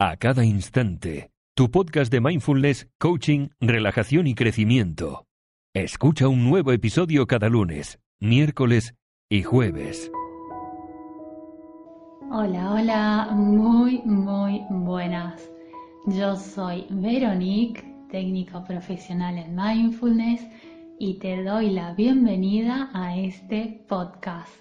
a cada instante. Tu podcast de mindfulness, coaching, relajación y crecimiento. Escucha un nuevo episodio cada lunes, miércoles y jueves. Hola, hola, muy, muy buenas. Yo soy Veronique, técnico profesional en mindfulness y te doy la bienvenida a este podcast,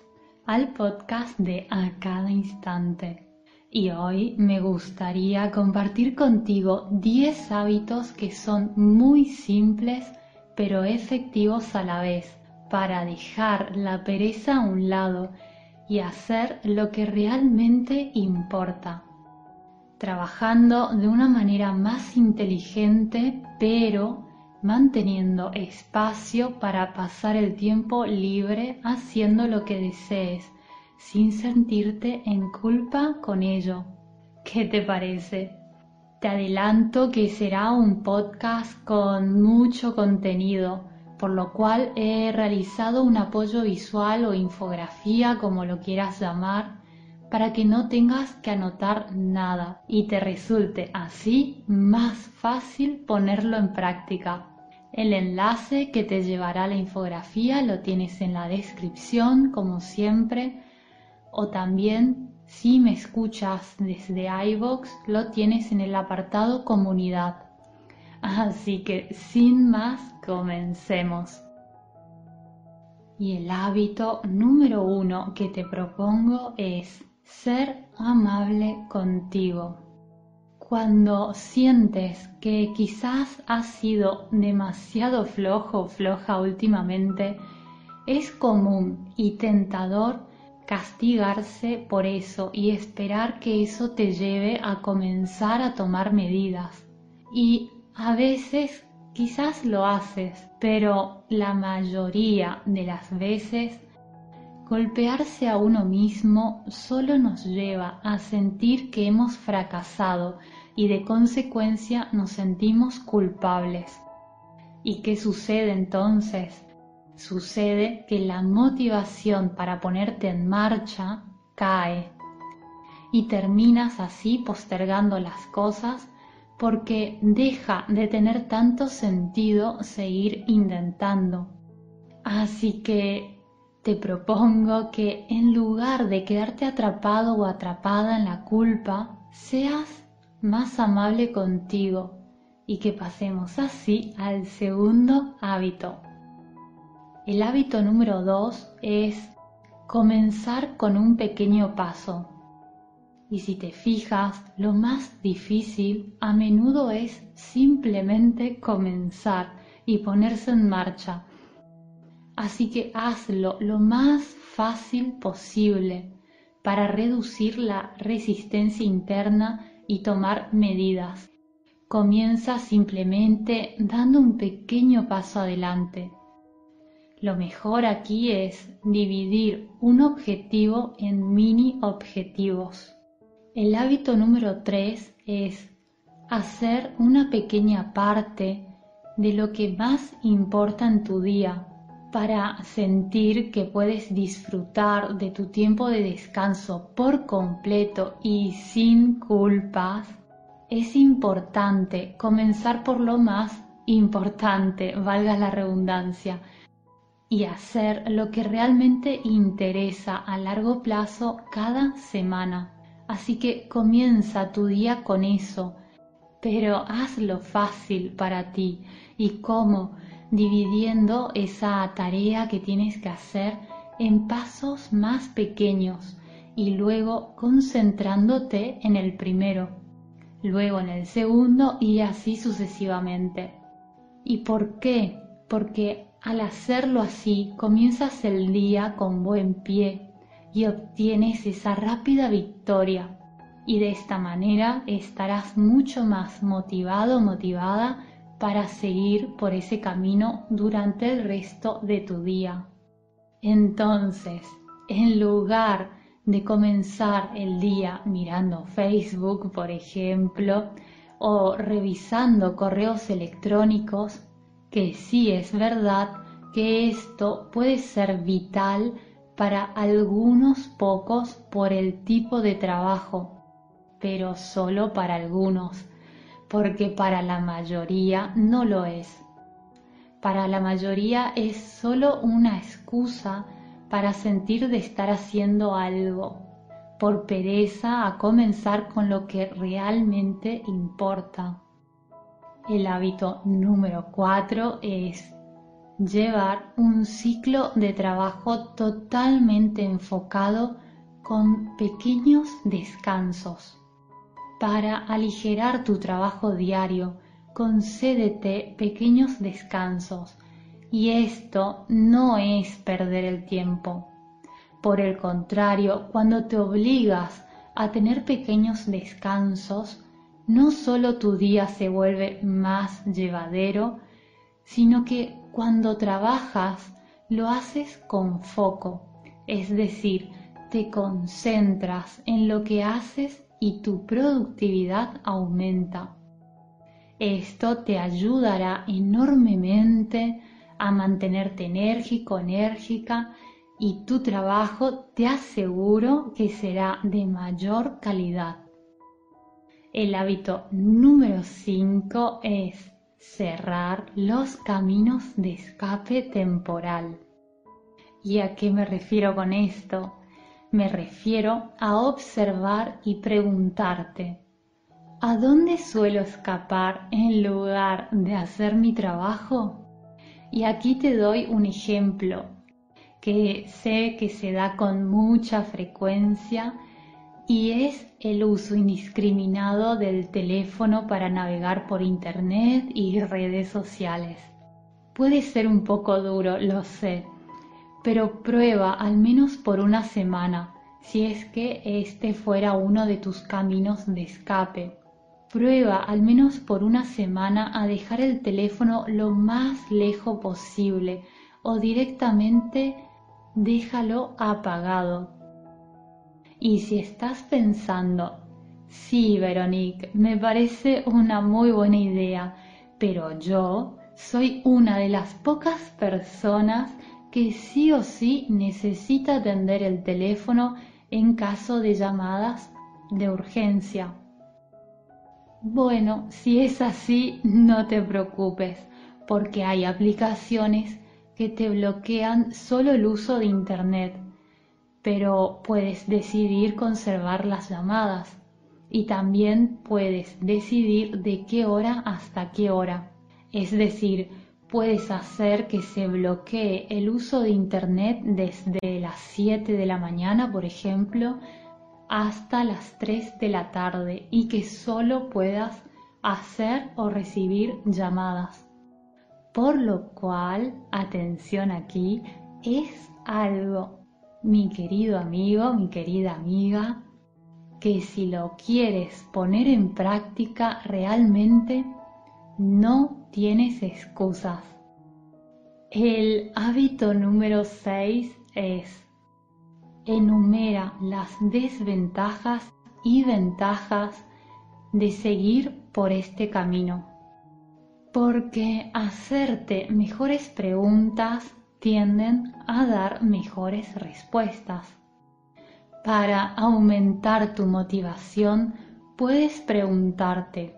al podcast de A Cada Instante. Y hoy me gustaría compartir contigo 10 hábitos que son muy simples pero efectivos a la vez para dejar la pereza a un lado y hacer lo que realmente importa. Trabajando de una manera más inteligente pero manteniendo espacio para pasar el tiempo libre haciendo lo que desees, sin sentirte en culpa con ello. ¿Qué te parece? Te adelanto que será un podcast con mucho contenido, por lo cual he realizado un apoyo visual o infografía, como lo quieras llamar, para que no tengas que anotar nada y te resulte así más fácil ponerlo en práctica. El enlace que te llevará a la infografía lo tienes en la descripción, como siempre, o también si me escuchas desde iVoox, lo tienes en el apartado comunidad. Así que sin más, comencemos. Y el hábito número uno que te propongo es ser amable contigo cuando sientes que quizás has sido demasiado flojo o floja últimamente, es común y tentador castigarse por eso y esperar que eso te lleve a comenzar a tomar medidas. Y a veces quizás lo haces, pero la mayoría de las veces golpearse a uno mismo solo nos lleva a sentir que hemos fracasado y de consecuencia nos sentimos culpables. ¿Y qué sucede entonces? Sucede que la motivación para ponerte en marcha cae y terminas así postergando las cosas porque deja de tener tanto sentido seguir intentando. Así que te propongo que en lugar de quedarte atrapado o atrapada en la culpa, seas más amable contigo y que pasemos así al segundo hábito. El hábito número dos es comenzar con un pequeño paso. Y si te fijas, lo más difícil a menudo es simplemente comenzar y ponerse en marcha. Así que hazlo lo más fácil posible para reducir la resistencia interna y tomar medidas. Comienza simplemente dando un pequeño paso adelante. Lo mejor aquí es dividir un objetivo en mini objetivos. El hábito número 3 es hacer una pequeña parte de lo que más importa en tu día para sentir que puedes disfrutar de tu tiempo de descanso por completo y sin culpas, es importante comenzar por lo más importante, valga la redundancia, y hacer lo que realmente interesa a largo plazo cada semana. Así que comienza tu día con eso, pero hazlo fácil para ti. ¿Y cómo? dividiendo esa tarea que tienes que hacer en pasos más pequeños y luego concentrándote en el primero, luego en el segundo y así sucesivamente. ¿Y por qué? Porque al hacerlo así comienzas el día con buen pie y obtienes esa rápida victoria y de esta manera estarás mucho más motivado, motivada para seguir por ese camino durante el resto de tu día. Entonces, en lugar de comenzar el día mirando Facebook, por ejemplo, o revisando correos electrónicos, que sí es verdad que esto puede ser vital para algunos pocos por el tipo de trabajo, pero solo para algunos, porque para la mayoría no lo es. Para la mayoría es solo una excusa para sentir de estar haciendo algo, por pereza a comenzar con lo que realmente importa. El hábito número 4 es llevar un ciclo de trabajo totalmente enfocado con pequeños descansos. Para aligerar tu trabajo diario, concédete pequeños descansos y esto no es perder el tiempo. Por el contrario, cuando te obligas a tener pequeños descansos, no solo tu día se vuelve más llevadero, sino que cuando trabajas lo haces con foco, es decir, te concentras en lo que haces y tu productividad aumenta. Esto te ayudará enormemente a mantenerte enérgico, enérgica y tu trabajo te aseguro que será de mayor calidad. El hábito número 5 es cerrar los caminos de escape temporal. ¿Y a qué me refiero con esto? Me refiero a observar y preguntarte, ¿a dónde suelo escapar en lugar de hacer mi trabajo? Y aquí te doy un ejemplo que sé que se da con mucha frecuencia y es el uso indiscriminado del teléfono para navegar por Internet y redes sociales. Puede ser un poco duro, lo sé, pero prueba al menos por una semana si es que este fuera uno de tus caminos de escape. Prueba al menos por una semana a dejar el teléfono lo más lejos posible o directamente déjalo apagado. Y si estás pensando, sí, Veronique, me parece una muy buena idea, pero yo soy una de las pocas personas que sí o sí necesita atender el teléfono en caso de llamadas de urgencia. Bueno, si es así, no te preocupes, porque hay aplicaciones que te bloquean solo el uso de Internet, pero puedes decidir conservar las llamadas y también puedes decidir de qué hora hasta qué hora. Es decir, puedes hacer que se bloquee el uso de Internet desde las 7 de la mañana, por ejemplo, hasta las 3 de la tarde y que solo puedas hacer o recibir llamadas. Por lo cual, atención aquí, es algo, mi querido amigo, mi querida amiga, que si lo quieres poner en práctica realmente, no tienes excusas. El hábito número 6 es enumera las desventajas y ventajas de seguir por este camino. Porque hacerte mejores preguntas tienden a dar mejores respuestas. Para aumentar tu motivación, puedes preguntarte,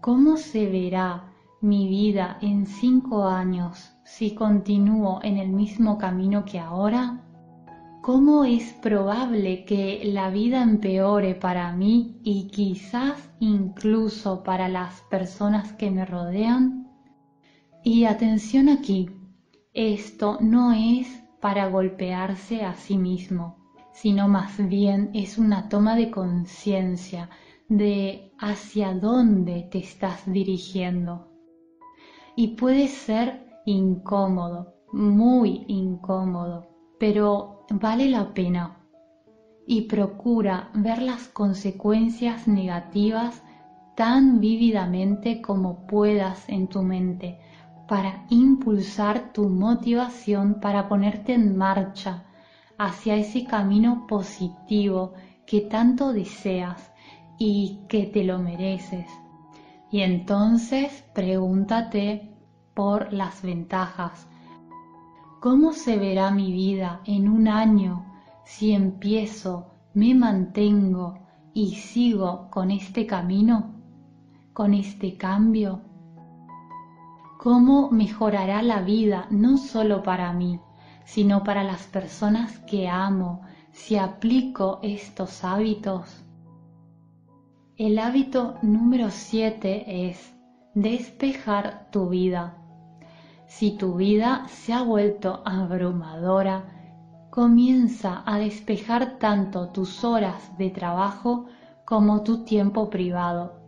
¿cómo se verá mi vida en cinco años si continúo en el mismo camino que ahora? ¿Cómo es probable que la vida empeore para mí y quizás incluso para las personas que me rodean? Y atención aquí, esto no es para golpearse a sí mismo, sino más bien es una toma de conciencia de hacia dónde te estás dirigiendo. Y puede ser incómodo, muy incómodo, pero vale la pena y procura ver las consecuencias negativas tan vívidamente como puedas en tu mente para impulsar tu motivación para ponerte en marcha hacia ese camino positivo que tanto deseas y que te lo mereces. Y entonces pregúntate por las ventajas, ¿Cómo se verá mi vida en un año si empiezo, me mantengo y sigo con este camino, con este cambio? ¿Cómo mejorará la vida no solo para mí, sino para las personas que amo si aplico estos hábitos? El hábito número 7 es despejar tu vida. Si tu vida se ha vuelto abrumadora, comienza a despejar tanto tus horas de trabajo como tu tiempo privado.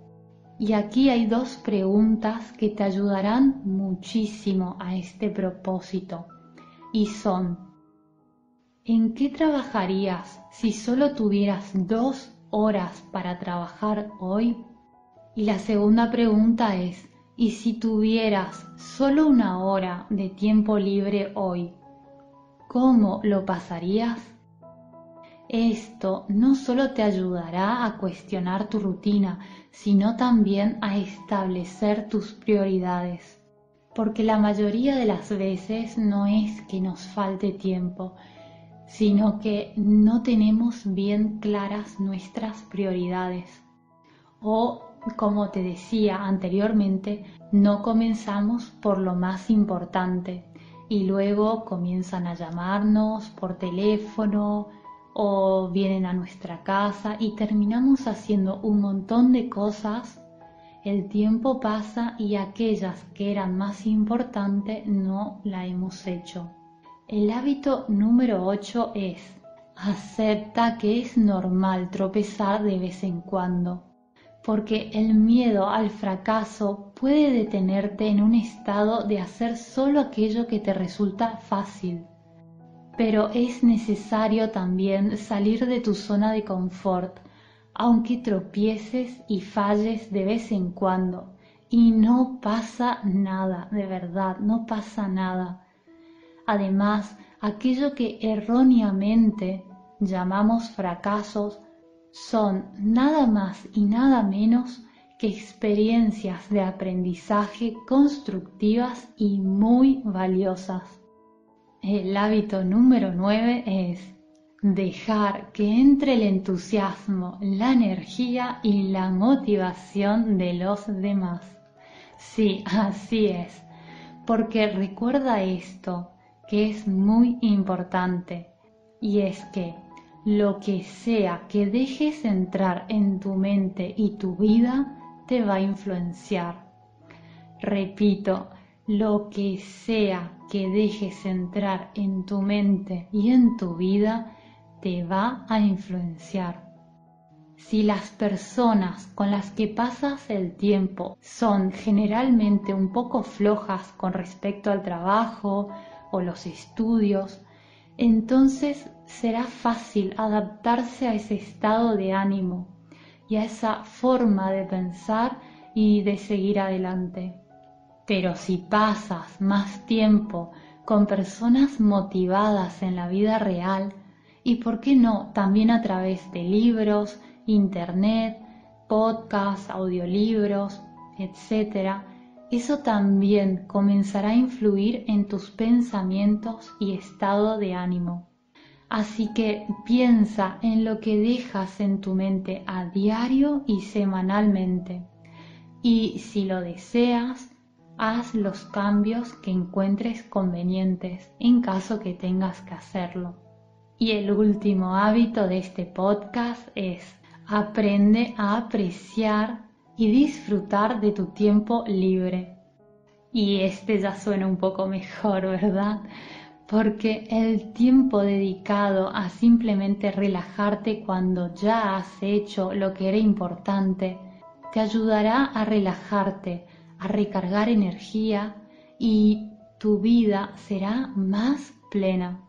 Y aquí hay dos preguntas que te ayudarán muchísimo a este propósito. Y son, ¿en qué trabajarías si solo tuvieras dos horas para trabajar hoy? Y la segunda pregunta es, ¿y si tuvieras solo una hora de tiempo libre hoy? ¿Cómo lo pasarías? Esto no solo te ayudará a cuestionar tu rutina, sino también a establecer tus prioridades. Porque la mayoría de las veces no es que nos falte tiempo, sino que no tenemos bien claras nuestras prioridades. O, como te decía anteriormente, no comenzamos por lo más importante, y luego comienzan a llamarnos por teléfono o vienen a nuestra casa y terminamos haciendo un montón de cosas. El tiempo pasa y aquellas que eran más importantes no la hemos hecho. El hábito número 8 es acepta que es normal tropezar de vez en cuando porque el miedo al fracaso puede detenerte en un estado de hacer solo aquello que te resulta fácil. Pero es necesario también salir de tu zona de confort, aunque tropieces y falles de vez en cuando. Y no pasa nada, de verdad, no pasa nada. Además, aquello que erróneamente llamamos fracasos son nada más y nada menos que experiencias de aprendizaje constructivas y muy valiosas. El hábito número 9 es dejar que entre el entusiasmo, la energía y la motivación de los demás. Sí, así es, porque recuerda esto, que es muy importante, y es que lo que sea que dejes entrar en tu mente y tu vida te va a influenciar. Repito, lo que sea que dejes entrar en tu mente y en tu vida te va a influenciar. Si las personas con las que pasas el tiempo son generalmente un poco flojas con respecto al trabajo o los estudios, entonces será fácil adaptarse a ese estado de ánimo y a esa forma de pensar y de seguir adelante. Pero si pasas más tiempo con personas motivadas en la vida real, y por qué no también a través de libros, internet, podcasts, audiolibros, etc., eso también comenzará a influir en tus pensamientos y estado de ánimo. Así que piensa en lo que dejas en tu mente a diario y semanalmente. Y si lo deseas, haz los cambios que encuentres convenientes en caso que tengas que hacerlo. Y el último hábito de este podcast es aprende a apreciar y disfrutar de tu tiempo libre. Y este ya suena un poco mejor, ¿verdad? Porque el tiempo dedicado a simplemente relajarte cuando ya has hecho lo que era importante, te ayudará a relajarte, a recargar energía y tu vida será más plena.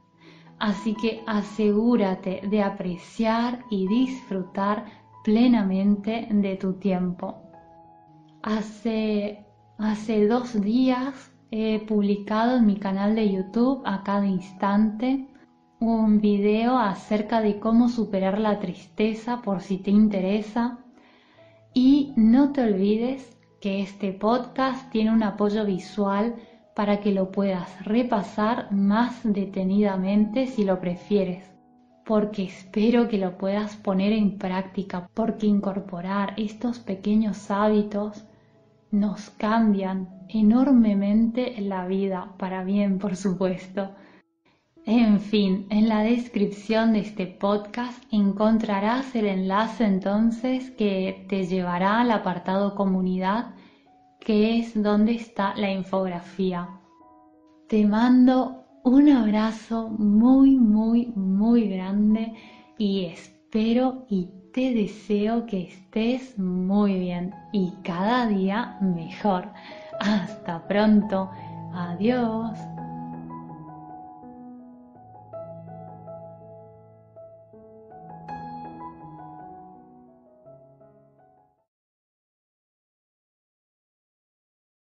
Así que asegúrate de apreciar y disfrutar plenamente de tu tiempo. Hace, hace dos días he publicado en mi canal de YouTube a cada instante un video acerca de cómo superar la tristeza por si te interesa. Y no te olvides este podcast tiene un apoyo visual para que lo puedas repasar más detenidamente si lo prefieres porque espero que lo puedas poner en práctica, porque incorporar estos pequeños hábitos nos cambian enormemente la vida, para bien, por supuesto. En fin, en la descripción de este podcast encontrarás el enlace entonces que te llevará al apartado comunidad, que es donde está la infografía. Te mando un abrazo muy, muy, muy grande y espero y te deseo que estés muy bien y cada día mejor. Hasta pronto. Adiós.